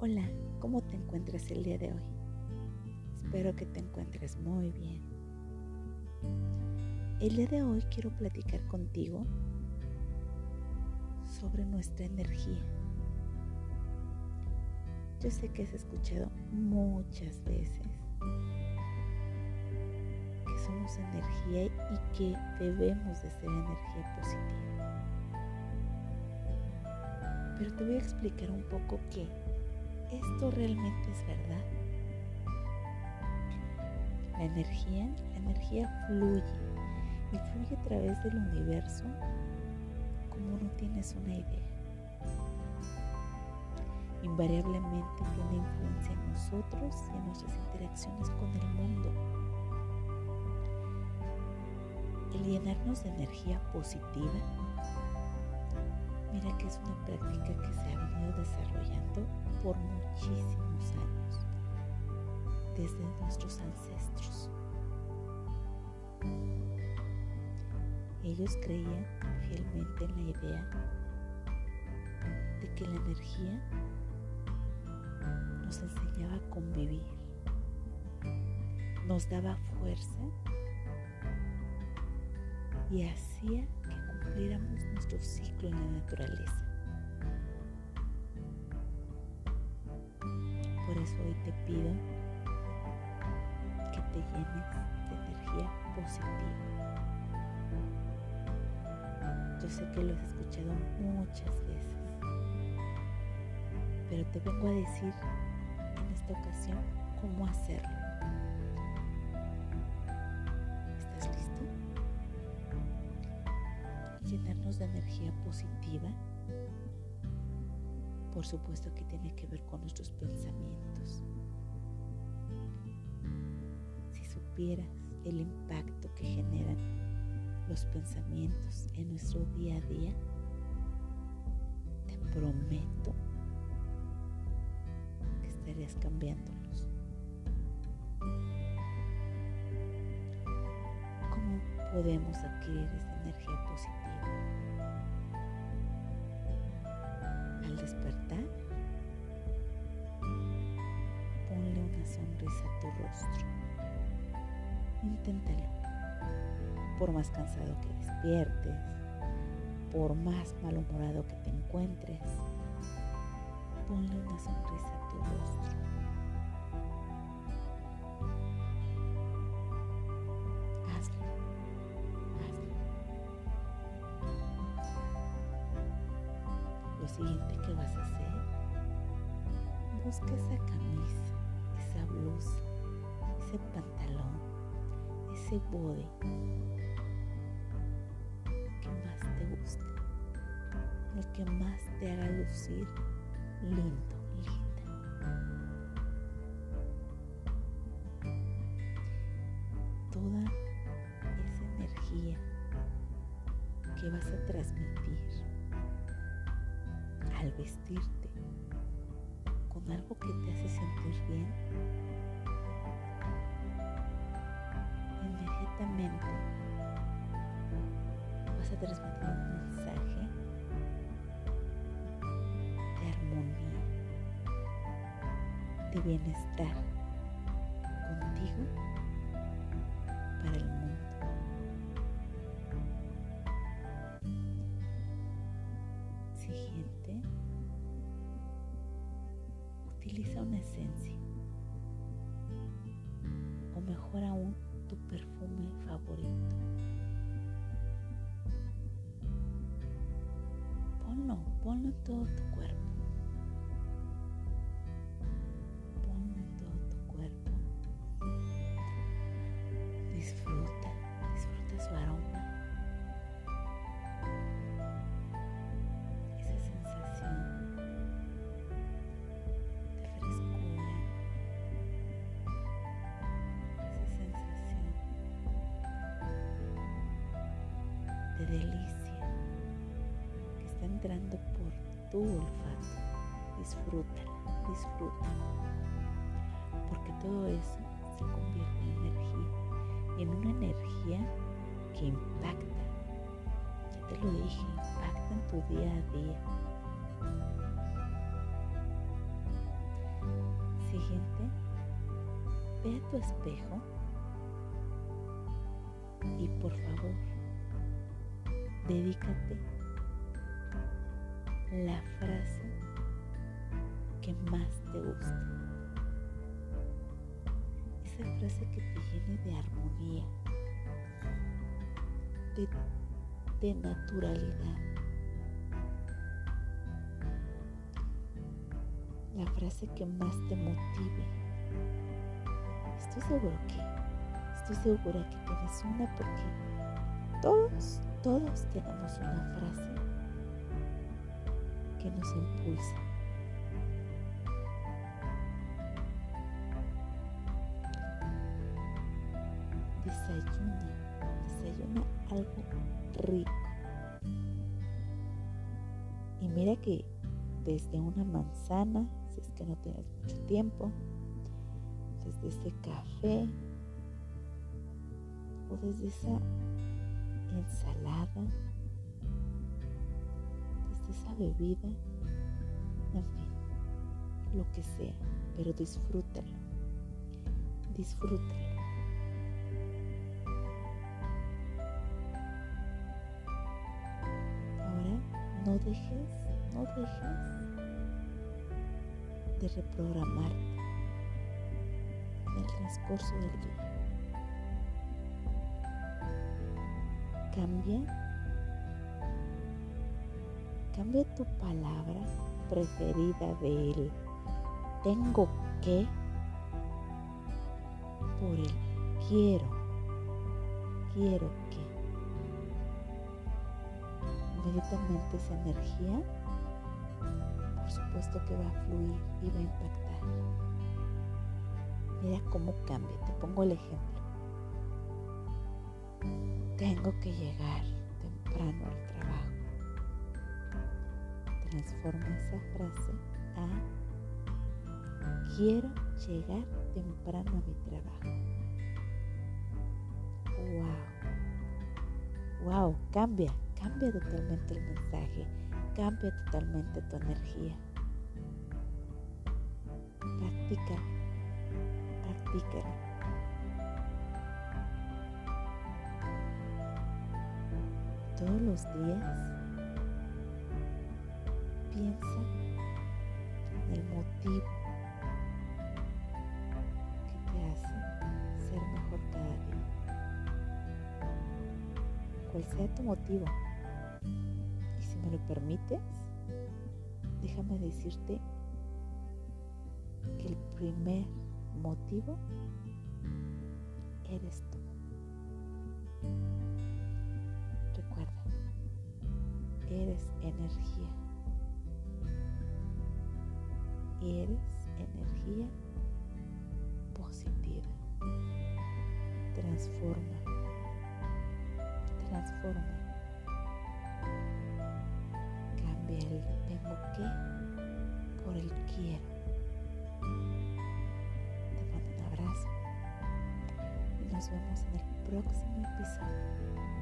Hola, ¿cómo te encuentras el día de hoy? Espero que te encuentres muy bien. El día de hoy quiero platicar contigo sobre nuestra energía. Yo sé que has escuchado muchas veces que somos energía y que debemos de ser energía positiva. Pero te voy a explicar un poco que esto realmente es verdad. La energía, la energía fluye y fluye a través del universo como no tienes una idea. Invariablemente tiene influencia en nosotros y en nuestras interacciones con el mundo. El llenarnos de energía positiva, mira que es una práctica que se ha venido desarrollando por muchísimos años, desde nuestros ancestros. Ellos creían fielmente en la idea de que la energía nos enseñaba a convivir, nos daba fuerza y hacía que cumpliéramos nuestro ciclo en la naturaleza. Por eso hoy te pido que te llenes de energía positiva. Yo sé que lo has escuchado muchas veces, pero te vengo a decir en esta ocasión cómo hacerlo. Positiva por supuesto que tiene que ver con nuestros pensamientos. Si supieras el impacto que generan los pensamientos en nuestro día a día, te prometo que estarías cambiándolos. ¿Cómo podemos adquirir esa energía positiva? Al despertar, ponle una sonrisa a tu rostro. Inténtalo. Por más cansado que despiertes, por más malhumorado que te encuentres, ponle una sonrisa a tu rostro. Lo siguiente que vas a hacer, busca esa camisa, esa blusa, ese pantalón, ese body que más te guste, el que más te haga lucir lindo, linda. Toda esa energía que vas a transmitir al vestirte con algo que te hace sentir bien, inmediatamente vas a transmitir un mensaje de armonía, de bienestar contigo para el mejor aún tu perfume favorito. Ponlo, ponlo en todo tu cuerpo. De delicia que está entrando por tu olfato. Disfrútala, disfrútala. Porque todo eso se convierte en energía. Y en una energía que impacta. Ya te lo dije, impacta en tu día a día. Siguiente, ve a tu espejo y por favor, dedícate la frase que más te gusta. Esa frase que te llene de armonía, de, de naturalidad. La frase que más te motive. Estoy seguro que, estoy segura que tienes una porque todos, todos tenemos una frase que nos impulsa. Desayuna, desayuna algo rico. Y mira que desde una manzana, si es que no tienes mucho tiempo, desde ese café o desde esa ensalada, esa bebida, en fin, lo que sea, pero disfrútalo, disfrútalo. Ahora no dejes, no dejes de reprogramarte en el transcurso del día. Cambia Cambia tu palabra preferida de él. Tengo que por el quiero. Quiero que. Inmediatamente esa energía, por supuesto que va a fluir y va a impactar. Mira cómo cambia. Te pongo el ejemplo. Tengo que llegar temprano al trabajo transforma esa frase a quiero llegar temprano a mi trabajo. Wow. Wow, cambia, cambia totalmente el mensaje, cambia totalmente tu energía. Practica. Todos los días piensa en el motivo que te hace ser mejor cada día. Cual sea tu motivo. Y si me lo permites, déjame decirte que el primer motivo eres tú. Eres energía eres energía positiva. Transforma. Transforma. Cambia el tengo que por el quiero. Te mando un abrazo y nos vemos en el próximo episodio.